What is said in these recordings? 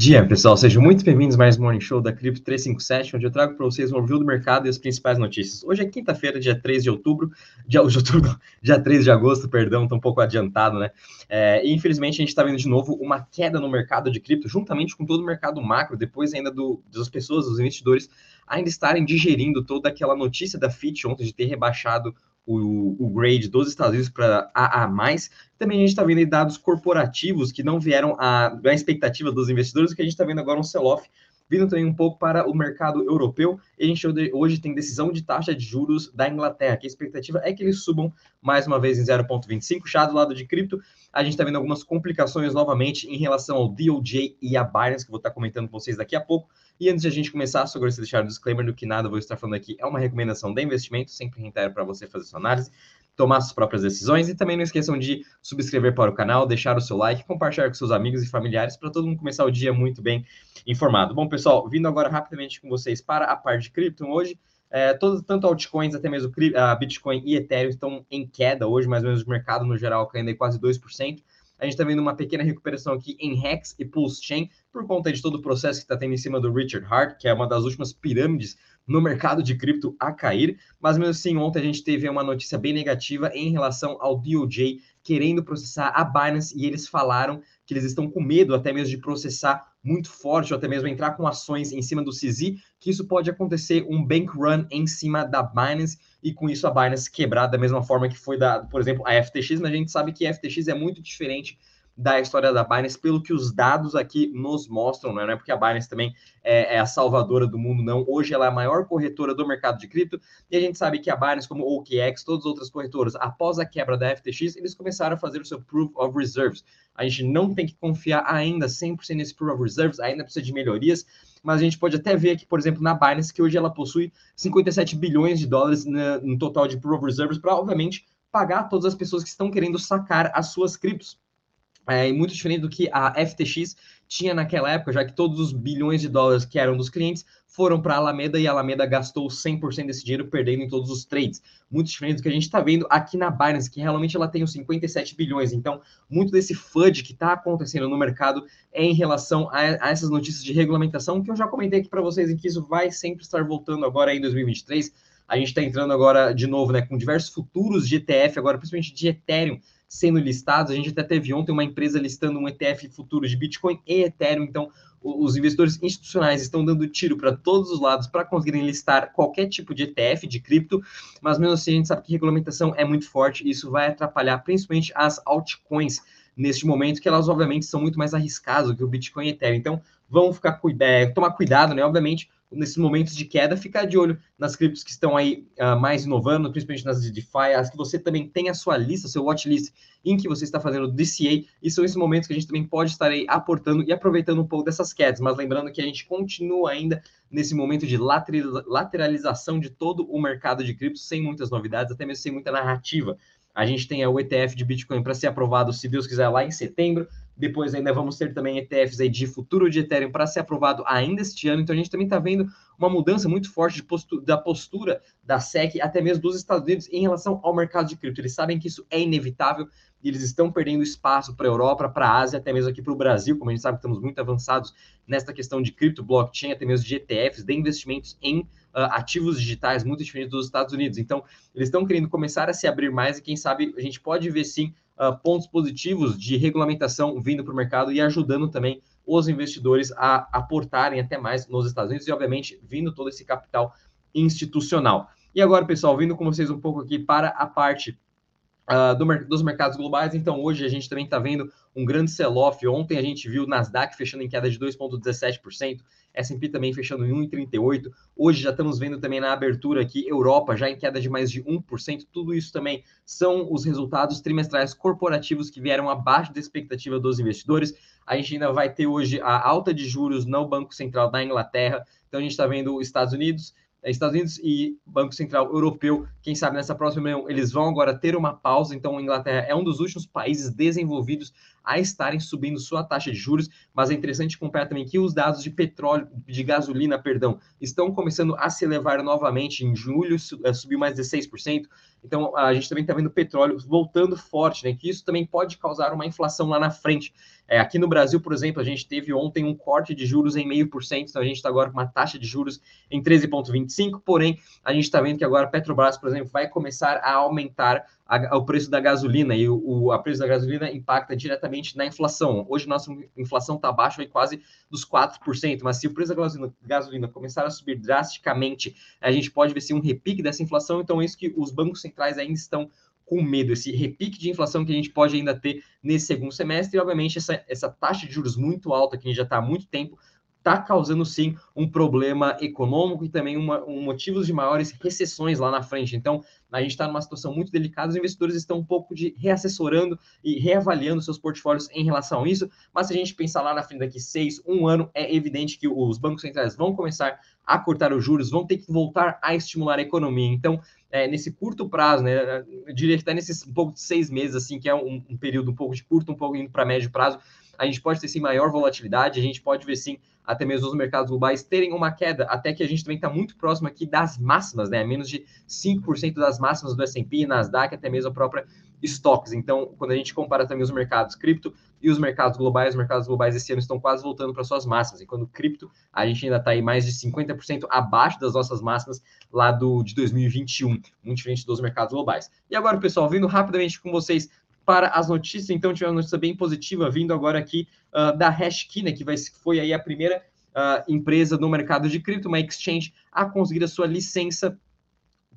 Dia, pessoal, sejam muito bem-vindos mais um Morning Show da Cripto 357, onde eu trago para vocês um overview do mercado e as principais notícias. Hoje é quinta-feira, dia 3 de outubro, dia, de outubro, dia 3 de agosto, perdão, está um pouco adiantado, né? É, e infelizmente a gente está vendo de novo uma queda no mercado de cripto, juntamente com todo o mercado macro, depois ainda do, das pessoas, dos investidores, ainda estarem digerindo toda aquela notícia da FIT ontem de ter rebaixado o, o grade dos Estados Unidos para AA+. Também a gente está vendo dados corporativos que não vieram a, a expectativa dos investidores, que a gente está vendo agora um sell-off vindo também um pouco para o mercado europeu. E a gente hoje tem decisão de taxa de juros da Inglaterra, que a expectativa é que eles subam mais uma vez em 0,25. Já do lado de cripto, a gente está vendo algumas complicações novamente em relação ao DOJ e a Binance, que vou estar comentando com vocês daqui a pouco. E antes de a gente começar, só gostaria de deixar o disclaimer do que nada vou estar falando aqui é uma recomendação de investimento, sempre reitero para você fazer sua análise tomar suas próprias decisões e também não esqueçam de subscrever para o canal, deixar o seu like, compartilhar com seus amigos e familiares para todo mundo começar o dia muito bem informado. Bom, pessoal, vindo agora rapidamente com vocês para a parte de cripto, hoje é, todo, tanto altcoins, até mesmo a Bitcoin e Ethereum estão em queda hoje, mais ou menos o mercado no geral caindo quase 2%. A gente está vendo uma pequena recuperação aqui em Hex e Pulse Chain, por conta de todo o processo que está tendo em cima do Richard Hart, que é uma das últimas pirâmides no mercado de cripto a cair. Mas mesmo assim, ontem a gente teve uma notícia bem negativa em relação ao DOJ querendo processar a Binance e eles falaram que eles estão com medo até mesmo de processar muito forte ou até mesmo entrar com ações em cima do CZ, que isso pode acontecer um bank run em cima da Binance e com isso a Binance quebrar da mesma forma que foi da, por exemplo, a FTX, mas a gente sabe que a FTX é muito diferente da história da Binance, pelo que os dados aqui nos mostram, né? é porque a Binance também é, é, a salvadora do mundo, não. Hoje ela é a maior corretora do mercado de cripto, e a gente sabe que a Binance, como o OKX, todas as outras corretoras, após a quebra da FTX, eles começaram a fazer o seu Proof of Reserves. A gente não tem que confiar ainda 100% nesse Proof of Reserves, ainda precisa de melhorias, mas a gente pode até ver aqui, por exemplo, na Binance, que hoje ela possui 57 bilhões de dólares no total de Proof of Reserves para, obviamente, pagar todas as pessoas que estão querendo sacar as suas criptos é, muito diferente do que a FTX tinha naquela época, já que todos os bilhões de dólares que eram dos clientes foram para a Alameda e a Alameda gastou 100% desse dinheiro perdendo em todos os trades. Muito diferente do que a gente está vendo aqui na Binance, que realmente ela tem os 57 bilhões. Então, muito desse FUD que está acontecendo no mercado é em relação a, a, essas notícias de regulamentação que eu já comentei aqui para vocês, em que isso vai sempre estar voltando agora em 2023. A gente está entrando agora de novo né, com diversos futuros de ETF, agora principalmente de Ethereum, sendo listados. A gente até teve ontem uma empresa listando um ETF futuro de Bitcoin e Ethereum. Então, os investidores institucionais estão dando tiro para todos os lados para conseguirem listar qualquer tipo de ETF de cripto, mas mesmo assim a gente sabe que regulamentação é muito forte e isso vai atrapalhar principalmente as altcoins neste momento, que elas obviamente são muito mais arriscadas do que o Bitcoin e Ethereum. Então, vamos ficar cuida tomar cuidado, né? Obviamente, nesses momentos de queda, ficar de olho nas criptos que estão aí uh, mais inovando, principalmente nas de DeFi, as que você também tem a sua lista, seu watchlist, em que você está fazendo DCA, e são esses momentos que a gente também pode estar aí aportando e aproveitando um pouco dessas quedas, mas lembrando que a gente continua ainda nesse momento de lateralização de todo o mercado de criptos, sem muitas novidades, até mesmo sem muita narrativa. A gente tem o ETF de Bitcoin para ser aprovado, se Deus quiser, lá em setembro. Depois ainda vamos ter também ETFs aí de futuro de Ethereum para ser aprovado ainda este ano. Então a gente também está vendo uma mudança muito forte postura, da postura da SEC, até mesmo dos Estados Unidos, em relação ao mercado de cripto. Eles sabem que isso é inevitável e eles estão perdendo espaço para a Europa, para a Ásia, até mesmo aqui para o Brasil, como a gente sabe estamos muito avançados nesta questão de cripto, blockchain, até mesmo de ETFs, de investimentos em uh, ativos digitais muito diferentes dos Estados Unidos. Então, eles estão querendo começar a se abrir mais e quem sabe a gente pode ver sim uh, pontos positivos de regulamentação vindo para o mercado e ajudando também os investidores a aportarem até mais nos Estados Unidos e, obviamente, vindo todo esse capital institucional. E agora, pessoal, vindo com vocês um pouco aqui para a parte uh, do, dos mercados globais. Então, hoje a gente também está vendo um grande sell-off. Ontem a gente viu o Nasdaq fechando em queda de 2,17%, S&P também fechando em 1,38%. Hoje já estamos vendo também na abertura aqui, Europa já em queda de mais de 1%. Tudo isso também são os resultados trimestrais corporativos que vieram abaixo da expectativa dos investidores. A gente ainda vai ter hoje a alta de juros no Banco Central da Inglaterra. Então, a gente está vendo os Estados Unidos é, Estados Unidos e Banco Central Europeu, quem sabe nessa próxima reunião eles vão agora ter uma pausa. Então, a Inglaterra é um dos últimos países desenvolvidos a estarem subindo sua taxa de juros, mas é interessante comparar também que os dados de petróleo, de gasolina, perdão, estão começando a se elevar novamente. Em julho é, subiu mais de 16%. Então, a gente também está vendo petróleo voltando forte, né? Que isso também pode causar uma inflação lá na frente. É, aqui no Brasil, por exemplo, a gente teve ontem um corte de juros em meio por cento, então a gente está agora com uma taxa de juros em 13,25, porém, a gente está vendo que agora a Petrobras, por exemplo, vai começar a aumentar a, o preço da gasolina e o, o a preço da gasolina impacta diretamente na inflação. Hoje nossa inflação está abaixo aí quase dos 4%, mas se o preço da gasolina, gasolina, começar a subir drasticamente, a gente pode ver se um repique dessa inflação, então é isso que os bancos centrais ainda estão com medo, esse repique de inflação que a gente pode ainda ter nesse segundo semestre, e obviamente essa, essa taxa de juros muito alta que a gente já está há muito tempo está causando sim um problema econômico e também uma, um motivos de maiores recessões lá na frente. Então, a gente está numa situação muito delicada, os investidores estão um pouco de reassessorando e reavaliando seus portfólios em relação a isso, mas se a gente pensar lá na frente daqui seis, um ano, é evidente que os bancos centrais vão começar a cortar os juros, vão ter que voltar a estimular a economia. Então, é, nesse curto prazo, né, eu diria que está nesses um pouco de seis meses, assim, que é um, um período um pouco de curto, um pouco indo para médio prazo, a gente pode ter sim maior volatilidade, a gente pode ver sim até mesmo os mercados globais terem uma queda, até que a gente também está muito próximo aqui das máximas, né? Menos de 5% das máximas do S&P, Nasdaq, até mesmo a própria estoques. Então, quando a gente compara também os mercados cripto e os mercados globais, os mercados globais esse ano estão quase voltando para suas máximas. E quando cripto, a gente ainda está aí mais de 50% abaixo das nossas máximas lá do de 2021, muito diferente dos mercados globais. E agora, pessoal, vindo rapidamente com vocês para as notícias. Então, tivemos uma notícia bem positiva vindo agora aqui uh, da né, que vai, foi aí a primeira uh, empresa no mercado de cripto, uma exchange, a conseguir a sua licença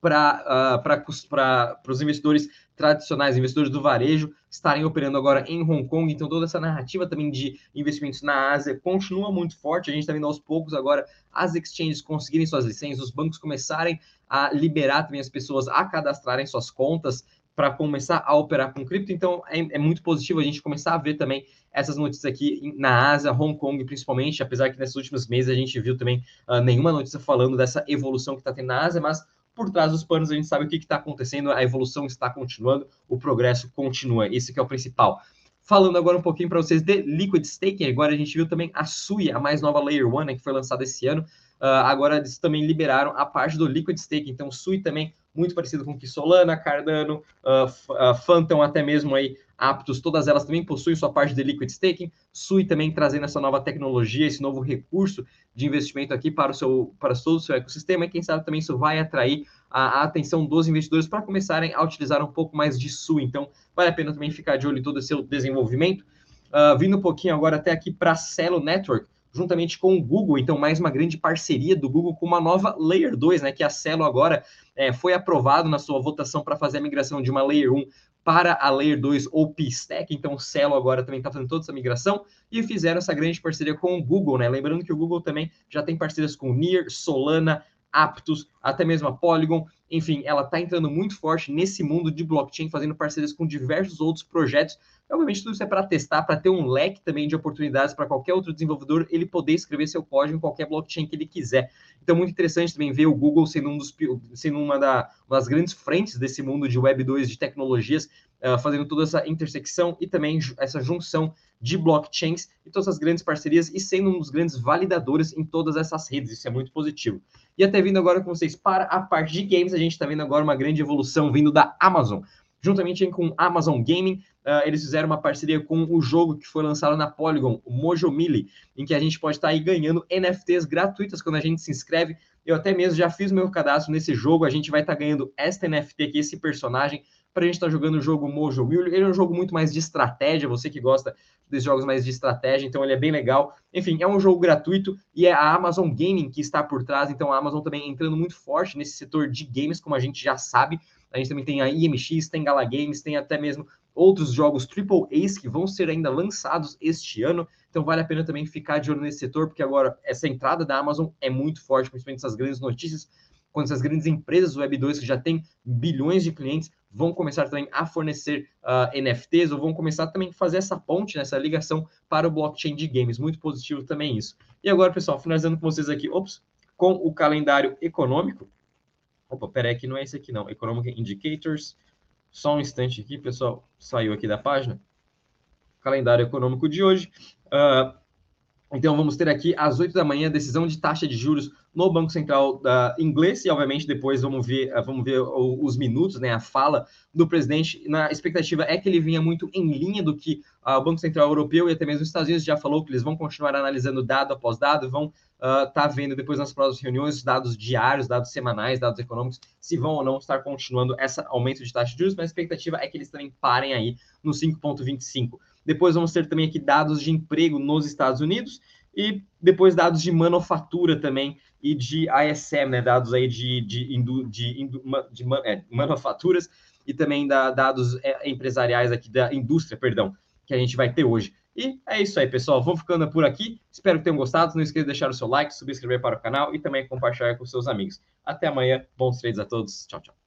para uh, os investidores tradicionais, investidores do varejo, estarem operando agora em Hong Kong. Então, toda essa narrativa também de investimentos na Ásia continua muito forte. A gente está vendo aos poucos agora as exchanges conseguirem suas licenças, os bancos começarem a liberar também as pessoas a cadastrarem suas contas para começar a operar com cripto. Então, é, é, muito positivo a gente começar a ver também essas notícias aqui na Ásia, Hong Kong principalmente, apesar que nesses últimos meses a gente viu também uh, nenhuma notícia falando dessa evolução que está tendo na Ásia, mas por trás dos panos a gente sabe o que está acontecendo, a evolução está continuando, o progresso continua, esse é o principal. Falando agora um pouquinho para vocês de Liquid Staking, agora a gente viu também a SUI, a mais nova Layer 1, né, que foi lançada esse ano, uh, agora eles também liberaram a parte do Liquid Staking, então SUI também muito parecido com que Solana, Cardano, uh, uh, Phantom, até mesmo aí Aptos, todas elas também possuem sua parte de liquid staking. Sui também trazendo essa nova tecnologia, esse novo recurso de investimento aqui para o seu para todo o seu ecossistema e quem sabe também isso vai atrair a, a atenção dos investidores para começarem a utilizar um pouco mais de Sui. Então, vale a pena também ficar de olho em todo esse seu desenvolvimento. Uh, vindo um pouquinho agora até aqui para Celo Network, juntamente com o Google, então mais uma grande parceria do Google com uma nova Layer 2, né, que a Celo agora é, foi aprovado na sua votação para fazer a migração de uma Layer 1 para a Layer 2 ou P-Stack, então o Celo agora também está fazendo toda essa migração e fizeram essa grande parceria com o Google, né, lembrando que o Google também já tem parcerias com Near, Solana, Aptos, até mesmo a Polygon, enfim, ela está entrando muito forte nesse mundo de blockchain, fazendo parcerias com diversos outros projetos Obviamente, tudo isso é para testar, para ter um leque também de oportunidades para qualquer outro desenvolvedor ele poder escrever seu código em qualquer blockchain que ele quiser. Então, muito interessante também ver o Google sendo, um dos, sendo uma, da, uma das grandes frentes desse mundo de Web 2 de tecnologias, uh, fazendo toda essa intersecção e também essa junção de blockchains e todas essas grandes parcerias e sendo um dos grandes validadores em todas essas redes. Isso é muito positivo. E até vindo agora com vocês para a parte de games, a gente está vendo agora uma grande evolução vindo da Amazon juntamente com Amazon Gaming. Uh, eles fizeram uma parceria com o jogo que foi lançado na Polygon, o Mojo Mille, em que a gente pode estar aí ganhando NFTs gratuitas quando a gente se inscreve. Eu até mesmo já fiz meu cadastro nesse jogo, a gente vai estar ganhando esta NFT aqui, esse personagem, para a gente estar jogando o jogo Mojo Mille. Ele é um jogo muito mais de estratégia, você que gosta desses jogos mais de estratégia, então ele é bem legal. Enfim, é um jogo gratuito e é a Amazon Gaming que está por trás, então a Amazon também entrando muito forte nesse setor de games, como a gente já sabe. A gente também tem a IMX, tem Gala Games, tem até mesmo outros jogos Triple Ace que vão ser ainda lançados este ano. Então vale a pena também ficar de olho nesse setor, porque agora essa entrada da Amazon é muito forte, principalmente essas grandes notícias, quando essas grandes empresas Web 2 que já têm bilhões de clientes vão começar também a fornecer uh, ah, NFTs ou vão começar também a fazer essa ponte, nessa ligação para o blockchain de games. Muito positivo também isso. E agora, pessoal, finalizando com vocês aqui, ops, com o calendário econômico. Opa, peraí, que não é esse aqui não. Economic Indicators. Só um instante aqui, pessoal. Saiu aqui da página. Calendário econômico de hoje. Uh, Então, vamos ter aqui às 8 da manhã decisão de taxa de juros no Banco Central uh, inglês e, obviamente, depois vamos ver, uh, vamos ver os minutos, né, a fala do presidente. Na expectativa é que ele venha muito em linha do que uh, o Banco Central Europeu e até mesmo os Estados Unidos já falou que eles vão continuar analisando dado após dado, vão estar tá vendo depois nas próximas reuniões dados diários, dados semanais, dados econômicos, se vão ou não estar continuando esse aumento de taxa de juros, mas a expectativa é que eles também parem aí no 5,25. Depois vamos ter também aqui dados de emprego nos Estados Unidos e depois dados de manufatura também e de ISM, né, dados aí de, de, de, de, é, manufaturas e também da, dados é, empresariais aqui da indústria, perdão, que a gente vai ter hoje. E é isso aí, pessoal. Vamos ficando por aqui. Espero que tenham gostado. Não esqueça de deixar o seu like, subscrever para o canal e também compartilhar com seus amigos. Até amanhã. Bons trades a todos. Tchau, tchau.